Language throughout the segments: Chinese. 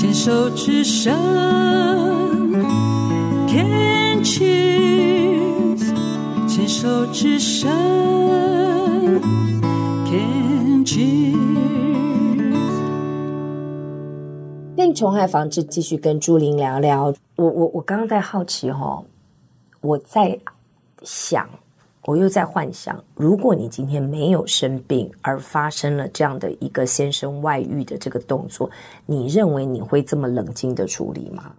牵手之声，Can cheers，牵手之声，Can cheers。病虫害防治，继续跟朱玲聊聊。我我我刚刚在好奇哈、哦，我在想。我又在幻想，如果你今天没有生病，而发生了这样的一个先生外遇的这个动作，你认为你会这么冷静的处理吗？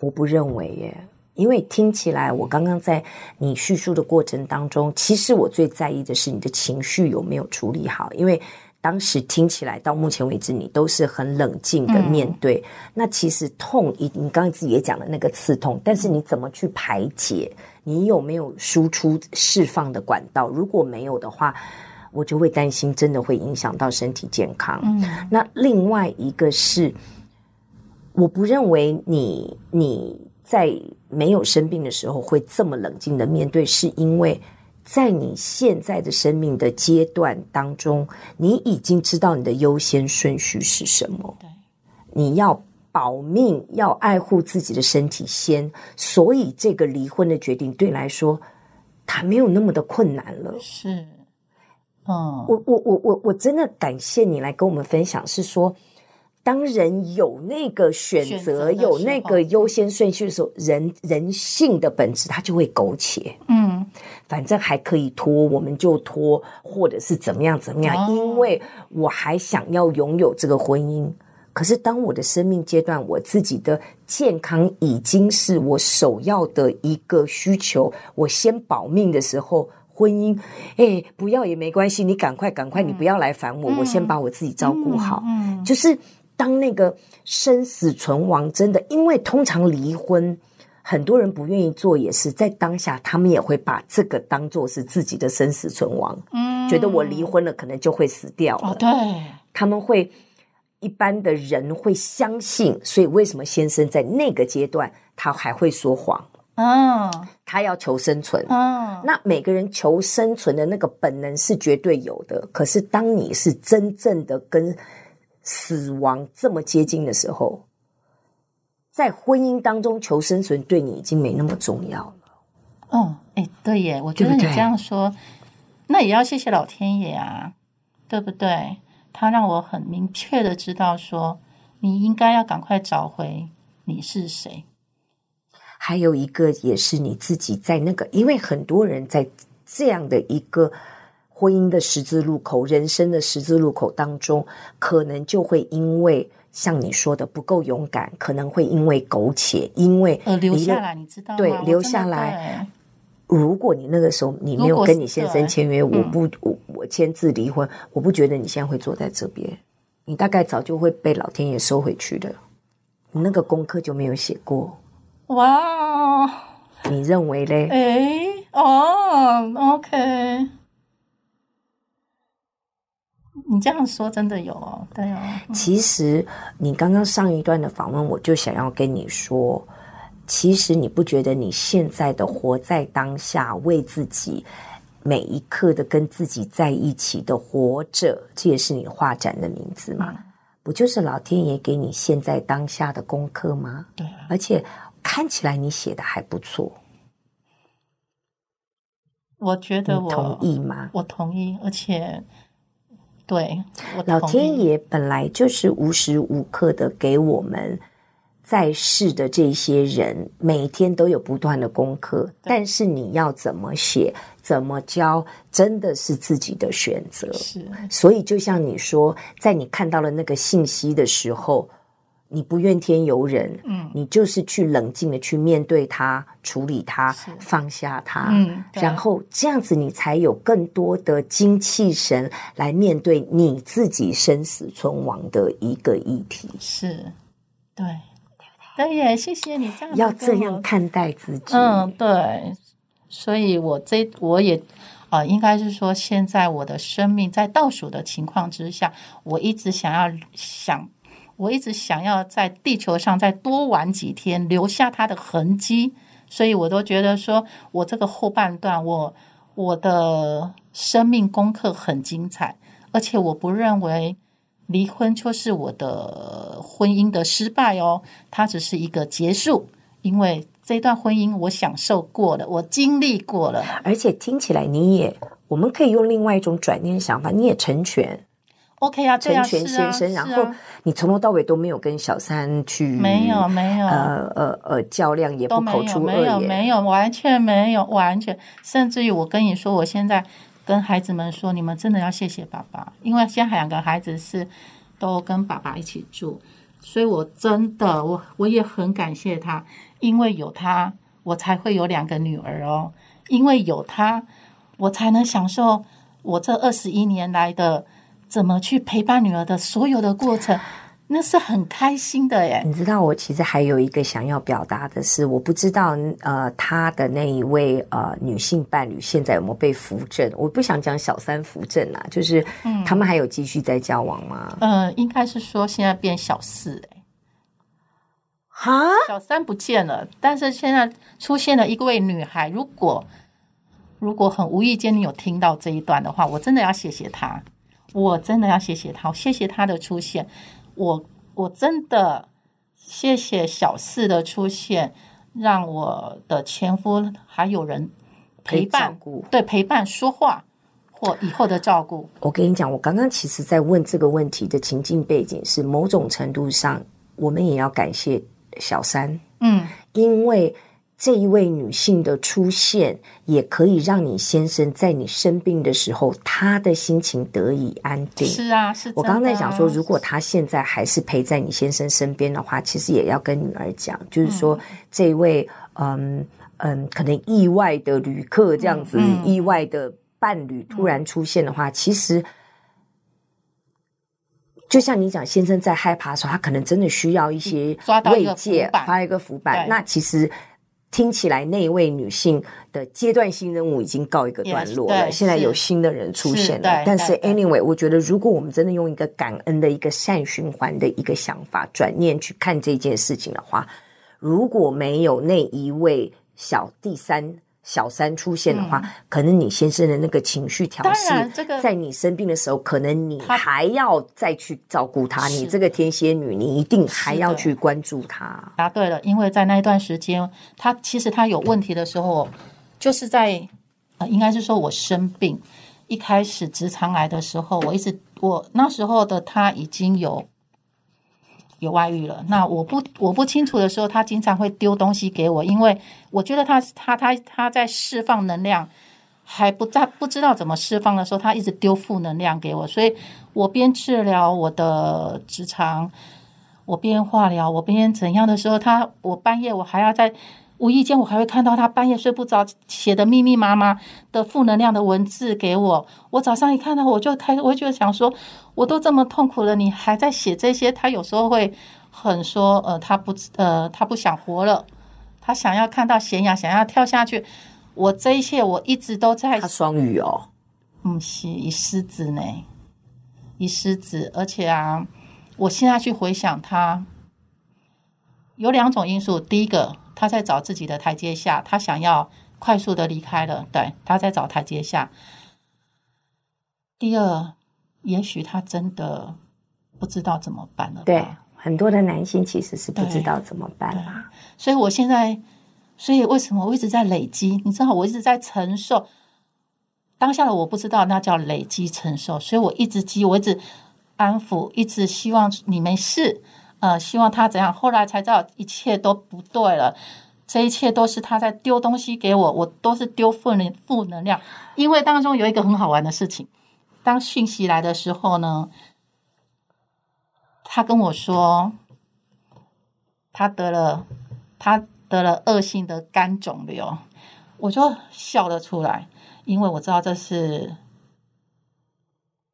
我不认为耶，因为听起来，我刚刚在你叙述的过程当中，其实我最在意的是你的情绪有没有处理好，因为当时听起来到目前为止，你都是很冷静的面对。嗯、那其实痛，你你刚刚自己也讲了那个刺痛，但是你怎么去排解？你有没有输出释放的管道？如果没有的话，我就会担心，真的会影响到身体健康。嗯，那另外一个是，我不认为你你在没有生病的时候会这么冷静的面对，是因为在你现在的生命的阶段当中，你已经知道你的优先顺序是什么。对，你要。保命要爱护自己的身体先，所以这个离婚的决定对你来说，他没有那么的困难了。是，嗯，我我我我我真的感谢你来跟我们分享，是说，当人有那个选择，选择有那个优先顺序的时候，人人性的本质它就会苟且。嗯，反正还可以拖，我们就拖，或者是怎么样怎么样，哦，因为我还想要拥有这个婚姻。可是，当我的生命阶段，我自己的健康已经是我首要的一个需求，我先保命的时候，婚姻，哎，不要也没关系，你赶快，赶快，你不要来烦我，嗯、我先把我自己照顾好。嗯，嗯就是当那个生死存亡真的，因为通常离婚，很多人不愿意做，也是在当下，他们也会把这个当做是自己的生死存亡。嗯，觉得我离婚了，可能就会死掉了。哦、对，他们会。一般的人会相信，所以为什么先生在那个阶段他还会说谎？嗯，他要求生存。嗯，那每个人求生存的那个本能是绝对有的。可是当你是真正的跟死亡这么接近的时候，在婚姻当中求生存对你已经没那么重要了。哦，哎，对耶，我觉得你这样说，对对，那也要谢谢老天爷啊，对不对？他让我很明确的知道说，你应该要赶快找回你是谁。还有一个也是你自己在那个，因为很多人在这样的一个婚姻的十字路口、人生的十字路口当中，可能就会因为像你说的不够勇敢，可能会因为苟且，因为呃留下来，你知道吗？对，留下来。如果你那个时候你没有跟你先生签约，我不我我签字离婚，我不觉得你现在会坐在这边，你大概早就会被老天爷收回去的。你那个功课就没有写过。哇，你认为嘞？哎，哦，OK，你这样说真的有哦，对哦。其实你刚刚上一段的访问，我就想要跟你说。其实你不觉得你现在的活在当下，为自己每一刻的跟自己在一起的活着，这也是你画展的名字吗？嗯、不就是老天爷给你现在当下的功课吗？对、啊，而且看起来你写的还不错。我觉得我同意吗？我同意，而且对，老天爷本来就是无时无刻的给我们。在世的这些人，每天都有不断的功课，但是你要怎么写、怎么教，真的是自己的选择。是，所以就像你说，在你看到了那个信息的时候，你不怨天尤人，嗯，你就是去冷静的去面对它、处理它、放下它，嗯，然后这样子，你才有更多的精气神来面对你自己生死存亡的一个议题。是，对。对耶，谢谢你这样要这样看待自己。嗯，对，所以我这我也啊、呃，应该是说，现在我的生命在倒数的情况之下，我一直想要想，我一直想要在地球上再多玩几天，留下它的痕迹。所以我都觉得说，我这个后半段，我我的生命功课很精彩，而且我不认为离婚就是我的婚姻的失败哦，它只是一个结束，因为这段婚姻我享受过了，我经历过了，而且听起来你也，我们可以用另外一种转念想法，你也成全。OK 啊，成全先生，啊啊、然后你从头到尾都没有跟小三去没有没有。呃呃呃较量，也不口出恶言，没有没有完全没有完全，甚至于我跟你说，我现在跟孩子们说，你们真的要谢谢爸爸，因为现在两个孩子是都跟爸爸一起住，所以我真的我我也很感谢他，因为有他，我才会有两个女儿哦，因为有他，我才能享受我这二十一年来的。怎么去陪伴女儿的所有的过程，那是很开心的耶。你知道，我其实还有一个想要表达的是，我不知道呃，他的那一位呃女性伴侣现在有没有被扶正？我不想讲小三扶正啊，就是他们还有继续在交往吗？嗯，呃、应该是说现在变小四哎，哈，小三不见了，但是现在出现了一位女孩。如果如果很无意间你有听到这一段的话，我真的要谢谢他。我真的要谢谢他，谢谢他的出现。我我真的谢谢小四的出现，让我的前夫还有人陪伴，对，陪伴说话或以后的照顾。我跟你讲，我刚刚其实在问这个问题的情境背景是，某种程度上，我们也要感谢小三，嗯，因为。这一位女性的出现，也可以让你先生在你生病的时候，他的心情得以安定。是啊，是。我刚刚在想说，如果他现在还是陪在你先生身边的话，其实也要跟女儿讲，就是说，这一位嗯嗯，可能意外的旅客这样子，嗯、意外的伴侣突然出现的话，嗯、其实就像你讲，先生在害怕的时候，他可能真的需要一些慰藉，发一个浮板。那其实。听起来那一位女性的阶段性任务已经告一个段落了，yes, 现在有新的人出现了。是但是 anyway，我觉得如果我们真的用一个感恩的一个善循环的一个想法转念去看这件事情的话，如果没有那一位小第三。小三出现的话，嗯、可能你先生的那个情绪调适，这个、在你生病的时候，可能你还要再去照顾他。你这个天蝎女，你一定还要去关注他。答对了，因为在那一段时间，他其实他有问题的时候，就是在呃，应该是说我生病一开始直肠癌的时候，我一直我那时候的他已经有。有外遇了，那我不我不清楚的时候，他经常会丢东西给我，因为我觉得他他他他在释放能量，还不在不知道怎么释放的时候，他一直丢负能量给我，所以我边治疗我的直肠，我边化疗，我边怎样的时候，他我半夜我还要在。无意间，我还会看到他半夜睡不着写的密密麻麻的负能量的文字给我。我早上一看到，我就开，我就想说，我都这么痛苦了，你还在写这些？他有时候会很说，呃，他不，呃，他不想活了，他想要看到悬崖，想要跳下去。我这一切，我一直都在。他双鱼哦，嗯，是一狮子呢，一狮子，而且啊，我现在去回想他，有两种因素，第一个。他在找自己的台阶下，他想要快速的离开了。对，他在找台阶下。第二，也许他真的不知道怎么办了。对，很多的男性其实是不知道怎么办啦。所以我现在，所以为什么我一直在累积？你知道，我一直在承受当下的我不知道，那叫累积承受。所以我一直积，我一直安抚，一直希望你没事。呃，希望他怎样？后来才知道一切都不对了，这一切都是他在丢东西给我，我都是丢负能负能量。因为当中有一个很好玩的事情，当讯息来的时候呢，他跟我说他得了他得了恶性的肝肿瘤，我就笑了出来，因为我知道这是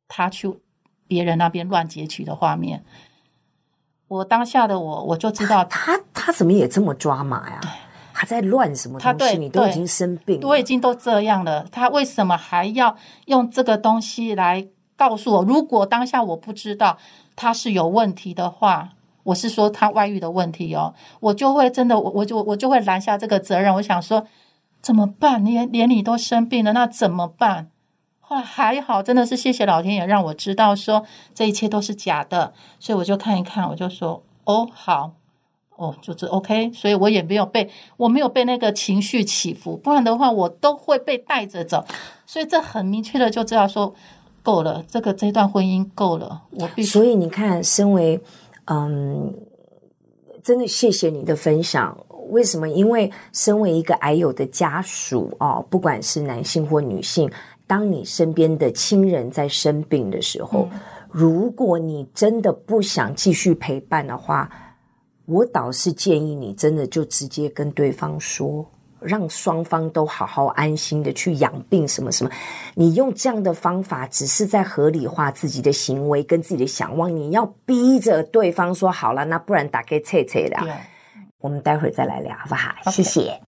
他去别人那边乱截取的画面。我当下的我，我就知道他他怎么也这么抓马呀？对他在乱什么东西？对你都已经生病了，我已经都这样了，他为什么还要用这个东西来告诉我？如果当下我不知道他是有问题的话，我是说他外遇的问题哦，我就会真的，我我就我就会拦下这个责任。我想说怎么办？连连你都生病了，那怎么办？后来还好，真的是谢谢老天爷让我知道说这一切都是假的，所以我就看一看，我就说哦好，哦就是 OK，所以我也没有被我没有被那个情绪起伏，不然的话我都会被带着走，所以这很明确的就知道说够了，这个这段婚姻够了，我必须。所以你看，身为嗯，真的谢谢你的分享。为什么？因为身为一个癌友的家属哦，不管是男性或女性。当你身边的亲人在生病的时候，嗯，如果你真的不想继续陪伴的话，我倒是建议你真的就直接跟对方说，让双方都好好安心的去养病什么什么。你用这样的方法，只是在合理化自己的行为跟自己的想望。你要逼着对方说好了，那不然打给翠翠了。我们待会儿再来聊，好不好.谢谢。